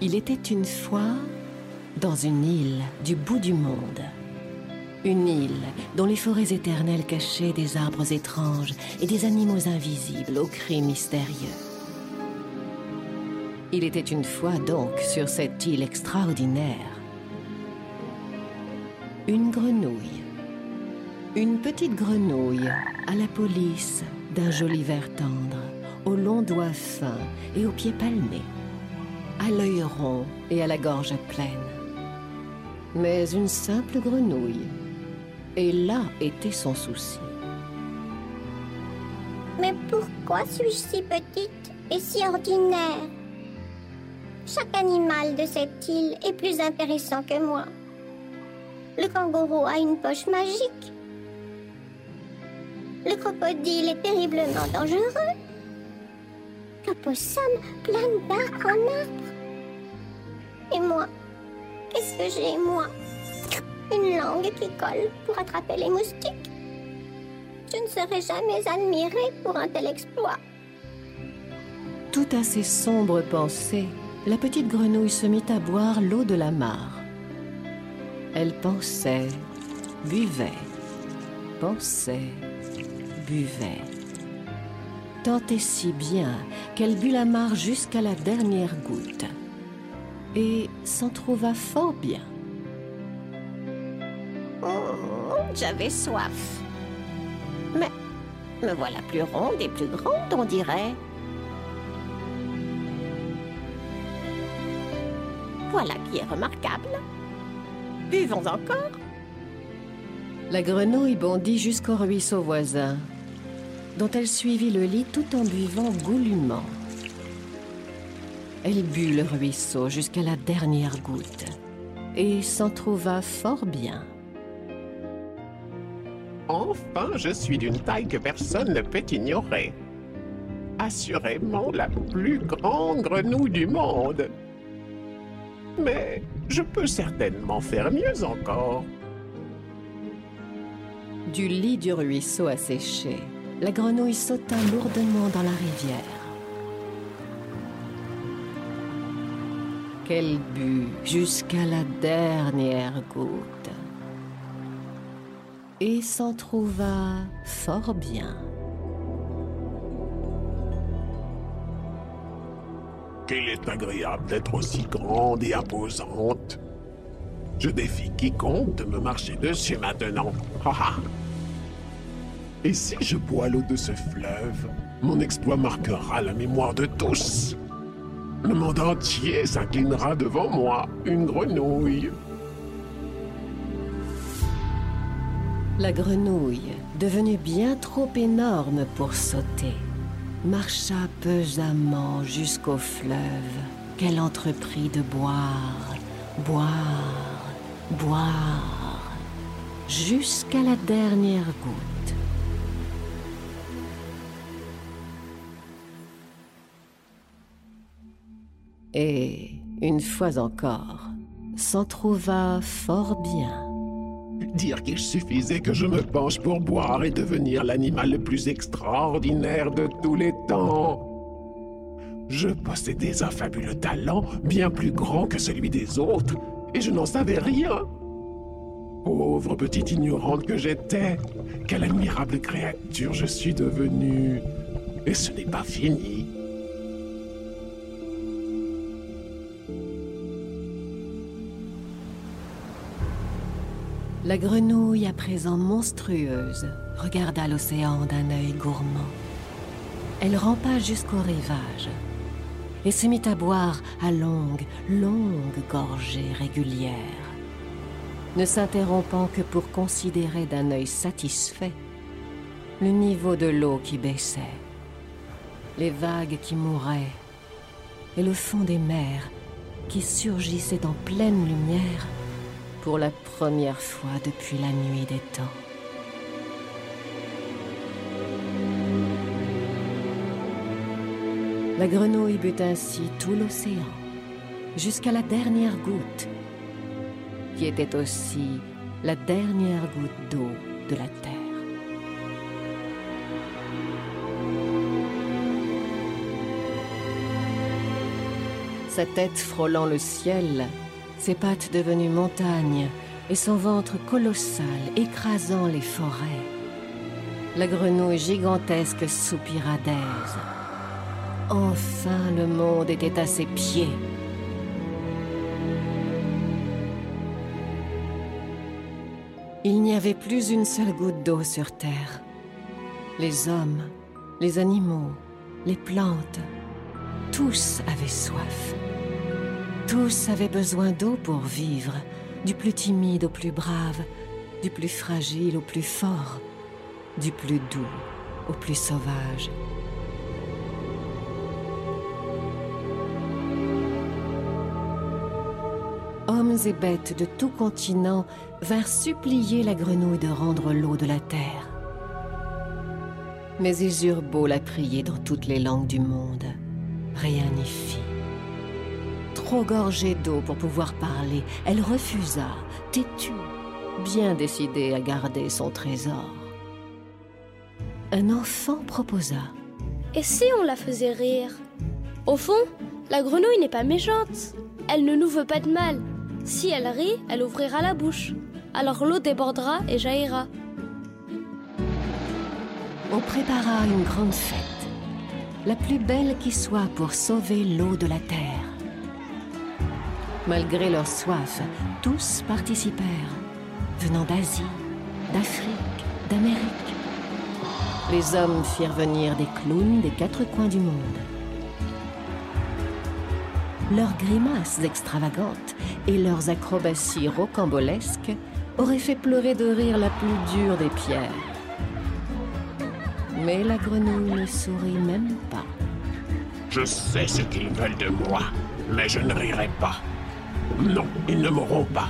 Il était une fois dans une île du bout du monde. Une île dont les forêts éternelles cachaient des arbres étranges et des animaux invisibles aux cris mystérieux. Il était une fois donc sur cette île extraordinaire une grenouille. Une petite grenouille à la police d'un joli vert tendre, aux longs doigts fins et aux pieds palmés à l'œil rond et à la gorge pleine. Mais une simple grenouille. Et là était son souci. Mais pourquoi suis-je si petite et si ordinaire? Chaque animal de cette île est plus intéressant que moi. Le kangourou a une poche magique. Le crocodile est terriblement dangereux. L'opossum plane d'arbre en arbre. Et moi Qu'est-ce que j'ai, moi? Une langue qui colle pour attraper les moustiques Je ne serai jamais admirée pour un tel exploit. Tout à ces sombres pensées, la petite grenouille se mit à boire l'eau de la mare. Elle pensait, buvait, pensait, buvait. Tant et si bien qu'elle but la mare jusqu'à la dernière goutte et s'en trouva fort bien. Oh, j'avais soif. Mais me voilà plus ronde et plus grande, on dirait. Voilà qui est remarquable. Buvons encore. La grenouille bondit jusqu'au ruisseau voisin, dont elle suivit le lit tout en buvant goulûment. Elle but le ruisseau jusqu'à la dernière goutte et s'en trouva fort bien. Enfin, je suis d'une taille que personne ne peut ignorer. Assurément la plus grande grenouille du monde. Mais je peux certainement faire mieux encore. Du lit du ruisseau asséché, la grenouille sauta lourdement dans la rivière. qu'elle but jusqu'à la dernière goutte et s'en trouva fort bien. Qu'il est agréable d'être aussi grande et imposante. Je défie quiconque de me marcher dessus maintenant. Et si je bois l'eau de ce fleuve, mon exploit marquera la mémoire de tous. Le monde entier s'inclinera devant moi, une grenouille. La grenouille, devenue bien trop énorme pour sauter, marcha pesamment jusqu'au fleuve qu'elle entreprit de boire, boire, boire, jusqu'à la dernière goutte. Et, une fois encore, s'en trouva fort bien. Dire qu'il suffisait que je me penche pour boire et devenir l'animal le plus extraordinaire de tous les temps. Je possédais un fabuleux talent bien plus grand que celui des autres, et je n'en savais rien. Pauvre petite ignorante que j'étais, quelle admirable créature je suis devenue. Et ce n'est pas fini. La grenouille, à présent monstrueuse, regarda l'océan d'un œil gourmand. Elle rampa jusqu'au rivage et se mit à boire à longues, longues gorgées régulières, ne s'interrompant que pour considérer d'un œil satisfait le niveau de l'eau qui baissait les vagues qui mouraient, et le fond des mers qui surgissait en pleine lumière pour la première fois depuis la nuit des temps. La grenouille but ainsi tout l'océan, jusqu'à la dernière goutte, qui était aussi la dernière goutte d'eau de la terre. Sa tête frôlant le ciel, ses pattes devenues montagnes et son ventre colossal écrasant les forêts. La grenouille gigantesque soupira d'aise. Enfin le monde était à ses pieds. Il n'y avait plus une seule goutte d'eau sur Terre. Les hommes, les animaux, les plantes, tous avaient soif. Tous avaient besoin d'eau pour vivre, du plus timide au plus brave, du plus fragile au plus fort, du plus doux au plus sauvage. Hommes et bêtes de tout continent vinrent supplier la grenouille de rendre l'eau de la terre. Mais ils eurent beau la prier dans toutes les langues du monde, rien n'y fit trop gorgée d'eau pour pouvoir parler, elle refusa, têtue, bien décidée à garder son trésor. Un enfant proposa. Et si on la faisait rire? Au fond, la grenouille n'est pas méchante. Elle ne nous veut pas de mal. Si elle rit, elle ouvrira la bouche. Alors l'eau débordera et jaillira. On prépara une grande fête, la plus belle qui soit pour sauver l'eau de la terre. Malgré leur soif, tous participèrent, venant d'Asie, d'Afrique, d'Amérique. Les hommes firent venir des clowns des quatre coins du monde. Leurs grimaces extravagantes et leurs acrobaties rocambolesques auraient fait pleurer de rire la plus dure des pierres. Mais la grenouille ne sourit même pas. Je sais ce qu'ils veulent de moi, mais je ne rirai pas. Non, ils ne mourront pas.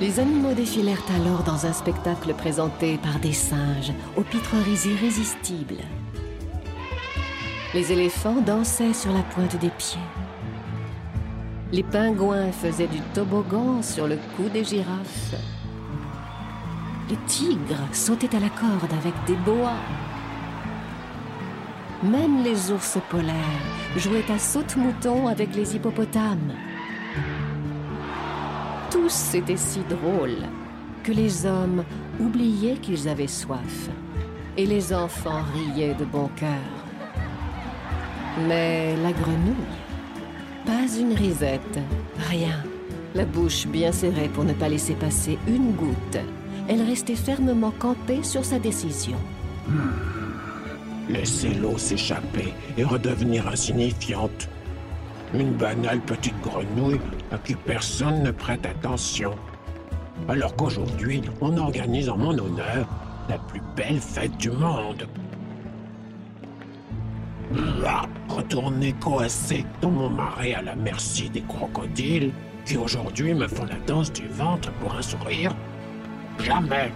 Les animaux défilèrent alors dans un spectacle présenté par des singes aux pitreries irrésistibles. Les éléphants dansaient sur la pointe des pieds. Les pingouins faisaient du toboggan sur le cou des girafes. Les tigres sautaient à la corde avec des boas. Même les ours polaires jouaient à saute-mouton avec les hippopotames. Tous étaient si drôles que les hommes oubliaient qu'ils avaient soif et les enfants riaient de bon cœur. Mais la grenouille, pas une risette, rien. La bouche bien serrée pour ne pas laisser passer une goutte. Elle restait fermement campée sur sa décision. Laissez l'eau s'échapper et redevenir insignifiante. Une banale petite grenouille à qui personne ne prête attention. Alors qu'aujourd'hui, on organise en mon honneur la plus belle fête du monde. Retourner coincé dans mon marais à la merci des crocodiles qui aujourd'hui me font la danse du ventre pour un sourire Jamais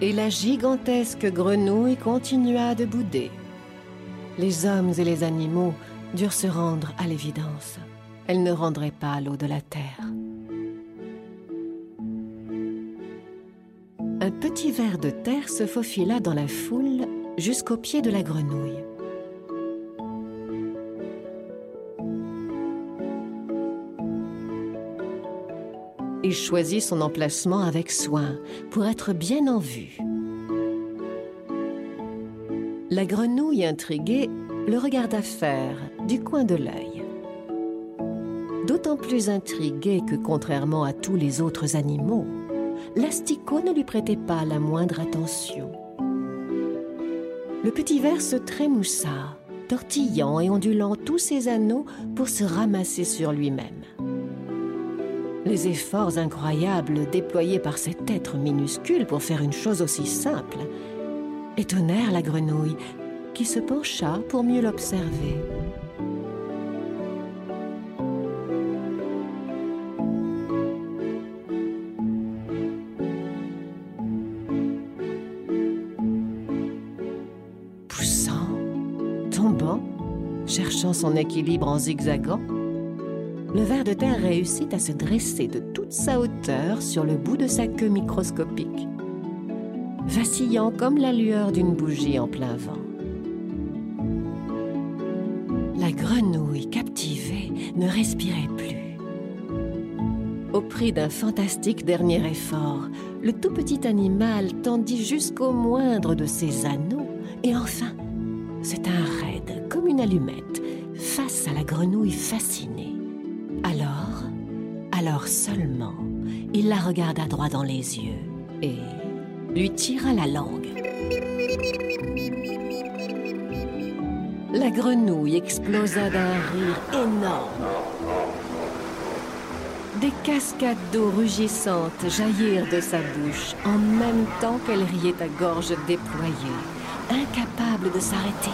et la gigantesque grenouille continua de bouder. Les hommes et les animaux durent se rendre à l'évidence. Elle ne rendrait pas l'eau de la terre. Un petit ver de terre se faufila dans la foule jusqu'au pied de la grenouille. Il choisit son emplacement avec soin pour être bien en vue. La grenouille intriguée le regarda faire du coin de l'œil. D'autant plus intrigué que, contrairement à tous les autres animaux, l'asticot ne lui prêtait pas la moindre attention. Le petit ver se trémoussa, tortillant et ondulant tous ses anneaux pour se ramasser sur lui-même. Les efforts incroyables déployés par cet être minuscule pour faire une chose aussi simple étonnèrent la grenouille qui se pencha pour mieux l'observer. Poussant, tombant, cherchant son équilibre en zigzagant, le ver de terre réussit à se dresser de toute sa hauteur sur le bout de sa queue microscopique, vacillant comme la lueur d'une bougie en plein vent. La grenouille captivée ne respirait plus. Au prix d'un fantastique dernier effort, le tout petit animal tendit jusqu'au moindre de ses anneaux et enfin se tint raide comme une allumette face à la grenouille fascinée. Alors, alors seulement, il la regarda droit dans les yeux et lui tira la langue. La grenouille explosa d'un rire énorme. Des cascades d'eau rugissantes jaillirent de sa bouche en même temps qu'elle riait à gorge déployée, incapable de s'arrêter.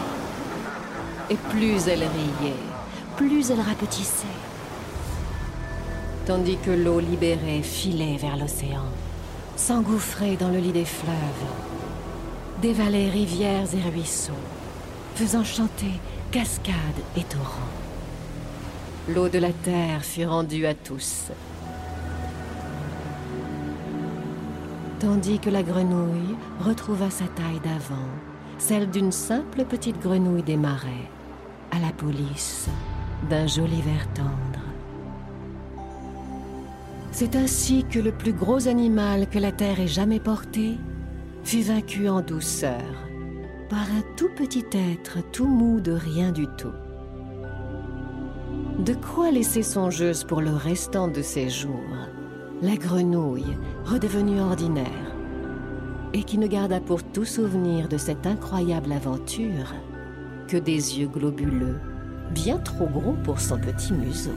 Et plus elle riait, plus elle rapetissait. Tandis que l'eau libérée filait vers l'océan, s'engouffrait dans le lit des fleuves, dévalait rivières et ruisseaux, faisant chanter cascades et torrents. L'eau de la terre fut rendue à tous. Tandis que la grenouille retrouva sa taille d'avant, celle d'une simple petite grenouille des marais, à la police d'un joli ver tendre. C'est ainsi que le plus gros animal que la terre ait jamais porté fut vaincu en douceur par un tout petit être tout mou de rien du tout. De quoi laisser songeuse pour le restant de ses jours la grenouille redevenue ordinaire et qui ne garda pour tout souvenir de cette incroyable aventure que des yeux globuleux, bien trop gros pour son petit museau.